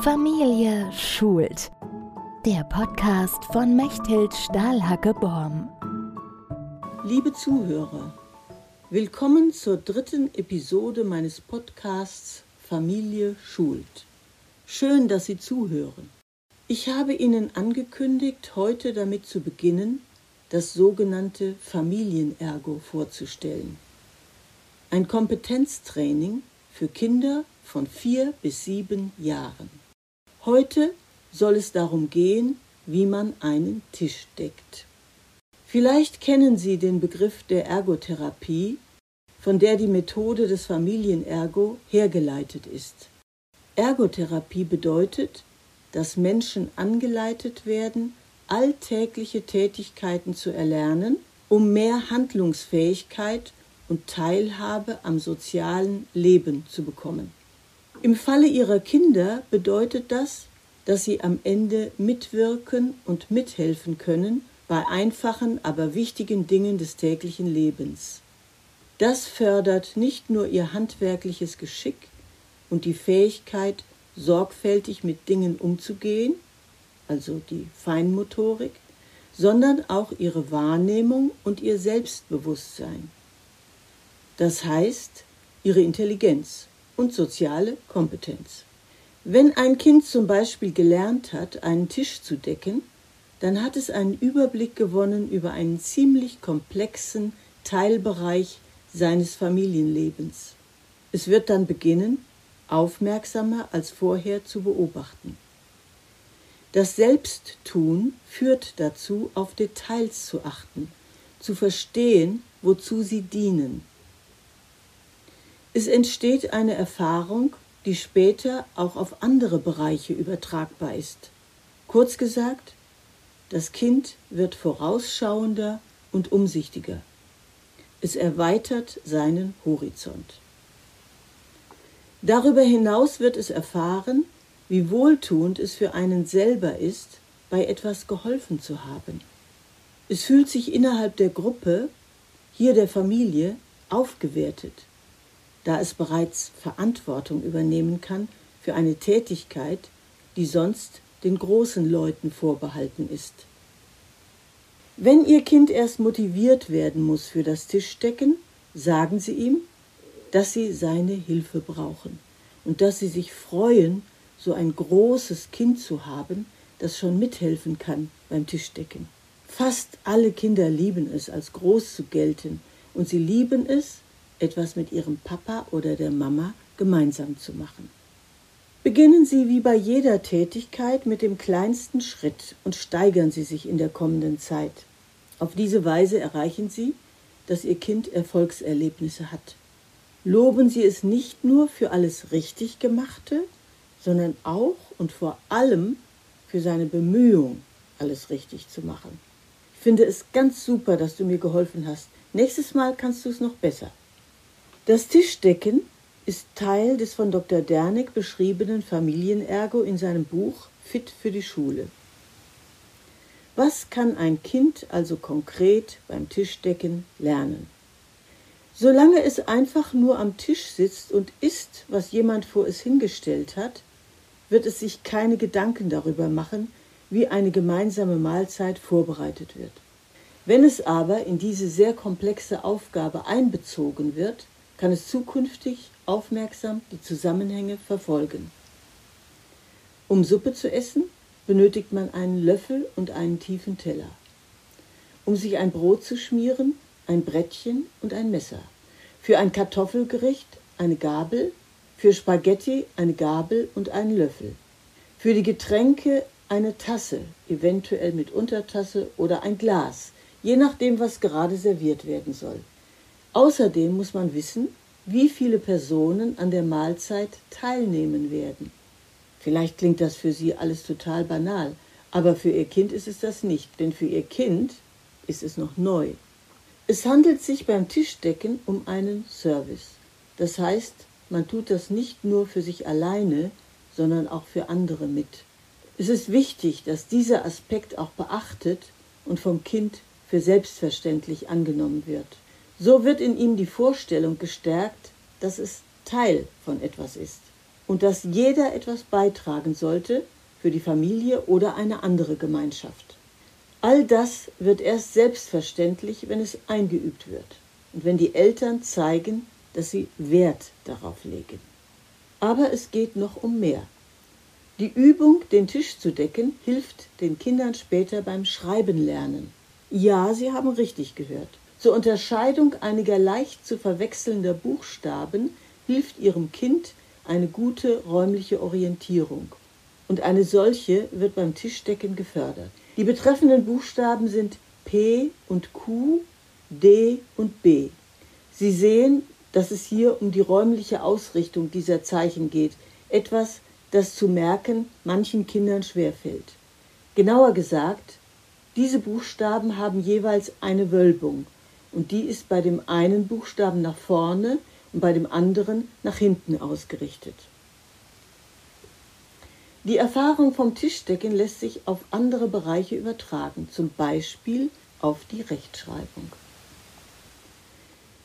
Familie schult. Der Podcast von Mechthild Stahlhacke-Borm. Liebe Zuhörer, willkommen zur dritten Episode meines Podcasts Familie schult. Schön, dass Sie zuhören. Ich habe Ihnen angekündigt, heute damit zu beginnen, das sogenannte Familienergo vorzustellen. Ein Kompetenztraining für Kinder von vier bis sieben Jahren. Heute soll es darum gehen, wie man einen Tisch deckt. Vielleicht kennen Sie den Begriff der Ergotherapie, von der die Methode des Familienergo hergeleitet ist. Ergotherapie bedeutet, dass Menschen angeleitet werden, alltägliche Tätigkeiten zu erlernen, um mehr Handlungsfähigkeit und Teilhabe am sozialen Leben zu bekommen. Im Falle ihrer Kinder bedeutet das, dass sie am Ende mitwirken und mithelfen können bei einfachen, aber wichtigen Dingen des täglichen Lebens. Das fördert nicht nur ihr handwerkliches Geschick und die Fähigkeit, sorgfältig mit Dingen umzugehen, also die Feinmotorik, sondern auch ihre Wahrnehmung und ihr Selbstbewusstsein. Das heißt, ihre Intelligenz und soziale Kompetenz. Wenn ein Kind zum Beispiel gelernt hat, einen Tisch zu decken, dann hat es einen Überblick gewonnen über einen ziemlich komplexen Teilbereich seines Familienlebens. Es wird dann beginnen, aufmerksamer als vorher zu beobachten. Das Selbsttun führt dazu, auf Details zu achten, zu verstehen, wozu sie dienen. Es entsteht eine Erfahrung, die später auch auf andere Bereiche übertragbar ist. Kurz gesagt, das Kind wird vorausschauender und umsichtiger. Es erweitert seinen Horizont. Darüber hinaus wird es erfahren, wie wohltuend es für einen selber ist, bei etwas geholfen zu haben. Es fühlt sich innerhalb der Gruppe, hier der Familie, aufgewertet da es bereits Verantwortung übernehmen kann für eine Tätigkeit, die sonst den großen Leuten vorbehalten ist. Wenn Ihr Kind erst motiviert werden muss für das Tischdecken, sagen Sie ihm, dass Sie seine Hilfe brauchen und dass Sie sich freuen, so ein großes Kind zu haben, das schon mithelfen kann beim Tischdecken. Fast alle Kinder lieben es, als groß zu gelten, und sie lieben es, etwas mit Ihrem Papa oder der Mama gemeinsam zu machen. Beginnen Sie wie bei jeder Tätigkeit mit dem kleinsten Schritt und steigern Sie sich in der kommenden Zeit. Auf diese Weise erreichen Sie, dass Ihr Kind Erfolgserlebnisse hat. Loben Sie es nicht nur für alles richtig gemachte, sondern auch und vor allem für seine Bemühung, alles richtig zu machen. Ich finde es ganz super, dass du mir geholfen hast. Nächstes Mal kannst du es noch besser. Das Tischdecken ist Teil des von Dr. Derneck beschriebenen Familienergo in seinem Buch Fit für die Schule. Was kann ein Kind also konkret beim Tischdecken lernen? Solange es einfach nur am Tisch sitzt und isst, was jemand vor es hingestellt hat, wird es sich keine Gedanken darüber machen, wie eine gemeinsame Mahlzeit vorbereitet wird. Wenn es aber in diese sehr komplexe Aufgabe einbezogen wird, kann es zukünftig aufmerksam die Zusammenhänge verfolgen. Um Suppe zu essen, benötigt man einen Löffel und einen tiefen Teller. Um sich ein Brot zu schmieren, ein Brettchen und ein Messer. Für ein Kartoffelgericht eine Gabel, für Spaghetti eine Gabel und einen Löffel. Für die Getränke eine Tasse, eventuell mit Untertasse oder ein Glas, je nachdem, was gerade serviert werden soll. Außerdem muss man wissen, wie viele Personen an der Mahlzeit teilnehmen werden. Vielleicht klingt das für Sie alles total banal, aber für Ihr Kind ist es das nicht, denn für Ihr Kind ist es noch neu. Es handelt sich beim Tischdecken um einen Service. Das heißt, man tut das nicht nur für sich alleine, sondern auch für andere mit. Es ist wichtig, dass dieser Aspekt auch beachtet und vom Kind für selbstverständlich angenommen wird. So wird in ihm die Vorstellung gestärkt, dass es Teil von etwas ist. und dass jeder etwas beitragen sollte für die Familie oder eine andere Gemeinschaft. All das wird erst selbstverständlich, wenn es eingeübt wird und wenn die Eltern zeigen, dass sie Wert darauf legen. Aber es geht noch um mehr. Die Übung, den Tisch zu decken, hilft den Kindern später beim Schreiben lernen. Ja, Sie haben richtig gehört. Zur Unterscheidung einiger leicht zu verwechselnder Buchstaben hilft Ihrem Kind eine gute räumliche Orientierung. Und eine solche wird beim Tischdecken gefördert. Die betreffenden Buchstaben sind P und Q, D und B. Sie sehen, dass es hier um die räumliche Ausrichtung dieser Zeichen geht, etwas, das zu merken manchen Kindern schwerfällt. Genauer gesagt, diese Buchstaben haben jeweils eine Wölbung und die ist bei dem einen Buchstaben nach vorne und bei dem anderen nach hinten ausgerichtet. Die Erfahrung vom Tischdecken lässt sich auf andere Bereiche übertragen, zum Beispiel auf die Rechtschreibung.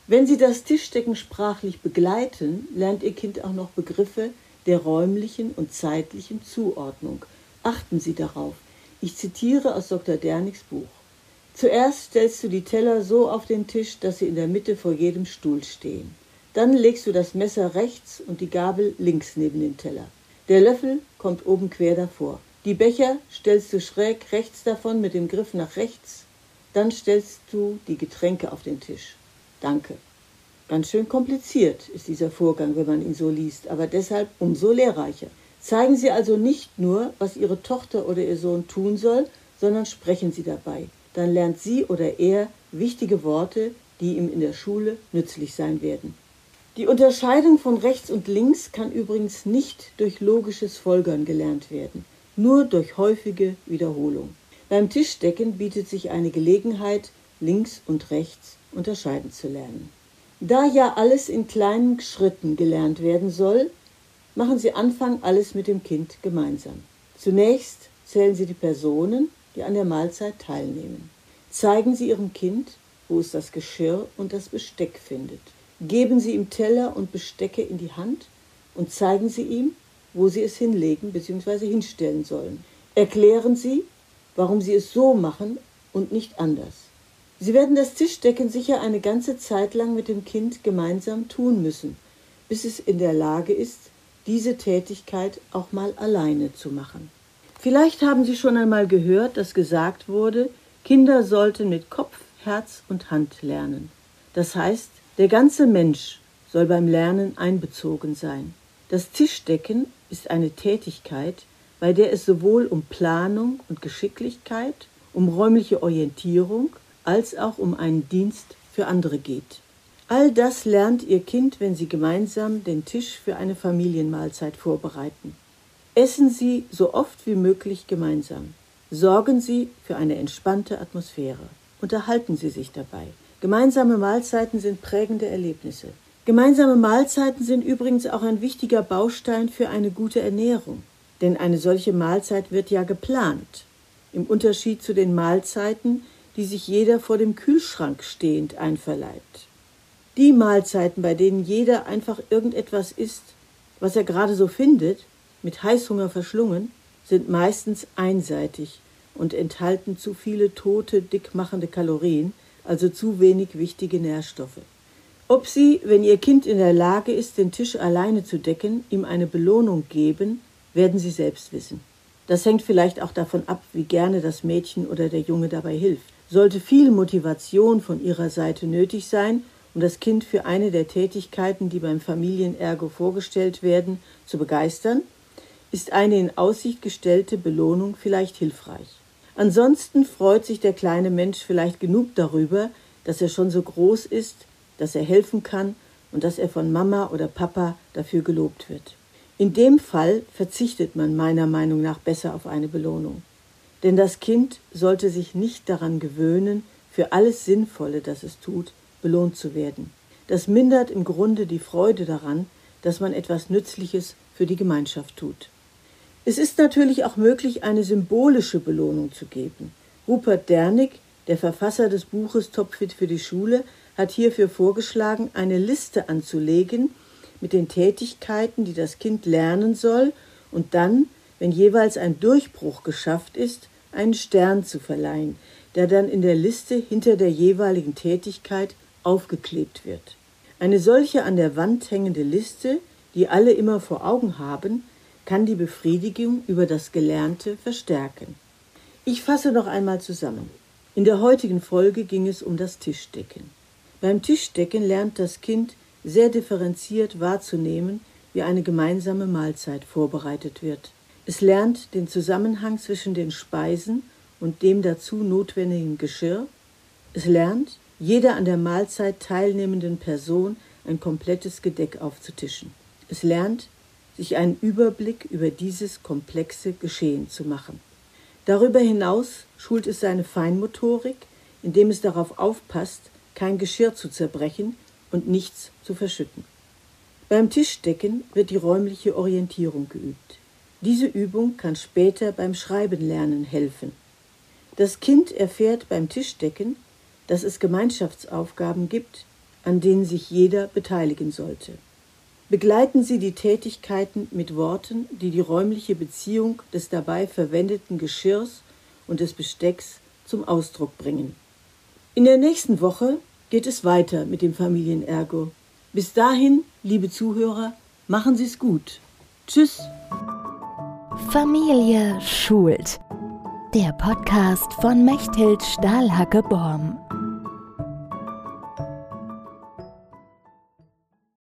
Wenn Sie das Tischdecken sprachlich begleiten, lernt Ihr Kind auch noch Begriffe der räumlichen und zeitlichen Zuordnung. Achten Sie darauf. Ich zitiere aus Dr. Dernigs Buch. Zuerst stellst du die Teller so auf den Tisch, dass sie in der Mitte vor jedem Stuhl stehen. Dann legst du das Messer rechts und die Gabel links neben den Teller. Der Löffel kommt oben quer davor. Die Becher stellst du schräg rechts davon mit dem Griff nach rechts. Dann stellst du die Getränke auf den Tisch. Danke. Ganz schön kompliziert ist dieser Vorgang, wenn man ihn so liest, aber deshalb umso lehrreicher. Zeigen Sie also nicht nur, was Ihre Tochter oder Ihr Sohn tun soll, sondern sprechen Sie dabei. Dann lernt sie oder er wichtige Worte, die ihm in der Schule nützlich sein werden. Die Unterscheidung von rechts und links kann übrigens nicht durch logisches Folgern gelernt werden, nur durch häufige Wiederholung. Beim Tischdecken bietet sich eine Gelegenheit, links und rechts unterscheiden zu lernen. Da ja alles in kleinen Schritten gelernt werden soll, machen Sie Anfang alles mit dem Kind gemeinsam. Zunächst zählen Sie die Personen, die an der Mahlzeit teilnehmen. Zeigen Sie Ihrem Kind, wo es das Geschirr und das Besteck findet. Geben Sie ihm Teller und Bestecke in die Hand und zeigen Sie ihm, wo Sie es hinlegen bzw. hinstellen sollen. Erklären Sie, warum Sie es so machen und nicht anders. Sie werden das Tischdecken sicher eine ganze Zeit lang mit dem Kind gemeinsam tun müssen, bis es in der Lage ist, diese Tätigkeit auch mal alleine zu machen. Vielleicht haben Sie schon einmal gehört, dass gesagt wurde, Kinder sollten mit Kopf, Herz und Hand lernen. Das heißt, der ganze Mensch soll beim Lernen einbezogen sein. Das Tischdecken ist eine Tätigkeit, bei der es sowohl um Planung und Geschicklichkeit, um räumliche Orientierung, als auch um einen Dienst für andere geht. All das lernt Ihr Kind, wenn Sie gemeinsam den Tisch für eine Familienmahlzeit vorbereiten. Essen Sie so oft wie möglich gemeinsam. Sorgen Sie für eine entspannte Atmosphäre. Unterhalten Sie sich dabei. Gemeinsame Mahlzeiten sind prägende Erlebnisse. Gemeinsame Mahlzeiten sind übrigens auch ein wichtiger Baustein für eine gute Ernährung. Denn eine solche Mahlzeit wird ja geplant. Im Unterschied zu den Mahlzeiten, die sich jeder vor dem Kühlschrank stehend einverleibt. Die Mahlzeiten, bei denen jeder einfach irgendetwas isst, was er gerade so findet, mit Heißhunger verschlungen, sind meistens einseitig und enthalten zu viele tote, dickmachende Kalorien, also zu wenig wichtige Nährstoffe. Ob Sie, wenn Ihr Kind in der Lage ist, den Tisch alleine zu decken, ihm eine Belohnung geben, werden Sie selbst wissen. Das hängt vielleicht auch davon ab, wie gerne das Mädchen oder der Junge dabei hilft. Sollte viel Motivation von ihrer Seite nötig sein, um das Kind für eine der Tätigkeiten, die beim Familienergo vorgestellt werden, zu begeistern, ist eine in Aussicht gestellte Belohnung vielleicht hilfreich. Ansonsten freut sich der kleine Mensch vielleicht genug darüber, dass er schon so groß ist, dass er helfen kann und dass er von Mama oder Papa dafür gelobt wird. In dem Fall verzichtet man meiner Meinung nach besser auf eine Belohnung. Denn das Kind sollte sich nicht daran gewöhnen, für alles Sinnvolle, das es tut, belohnt zu werden. Das mindert im Grunde die Freude daran, dass man etwas Nützliches für die Gemeinschaft tut. Es ist natürlich auch möglich, eine symbolische Belohnung zu geben. Rupert Dernig, der Verfasser des Buches Topfit für die Schule, hat hierfür vorgeschlagen, eine Liste anzulegen mit den Tätigkeiten, die das Kind lernen soll, und dann, wenn jeweils ein Durchbruch geschafft ist, einen Stern zu verleihen, der dann in der Liste hinter der jeweiligen Tätigkeit aufgeklebt wird. Eine solche an der Wand hängende Liste, die alle immer vor Augen haben, kann die Befriedigung über das Gelernte verstärken. Ich fasse noch einmal zusammen. In der heutigen Folge ging es um das Tischdecken. Beim Tischdecken lernt das Kind sehr differenziert wahrzunehmen, wie eine gemeinsame Mahlzeit vorbereitet wird. Es lernt den Zusammenhang zwischen den Speisen und dem dazu notwendigen Geschirr. Es lernt, jeder an der Mahlzeit teilnehmenden Person ein komplettes Gedeck aufzutischen. Es lernt, sich einen Überblick über dieses komplexe Geschehen zu machen. Darüber hinaus schult es seine Feinmotorik, indem es darauf aufpasst, kein Geschirr zu zerbrechen und nichts zu verschütten. Beim Tischdecken wird die räumliche Orientierung geübt. Diese Übung kann später beim Schreibenlernen helfen. Das Kind erfährt beim Tischdecken, dass es Gemeinschaftsaufgaben gibt, an denen sich jeder beteiligen sollte. Begleiten Sie die Tätigkeiten mit Worten, die die räumliche Beziehung des dabei verwendeten Geschirrs und des Bestecks zum Ausdruck bringen. In der nächsten Woche geht es weiter mit dem Familienergo. Bis dahin, liebe Zuhörer, machen Sie es gut. Tschüss. Familie schult. Der Podcast von Mechthild Stahlhacke-Borm.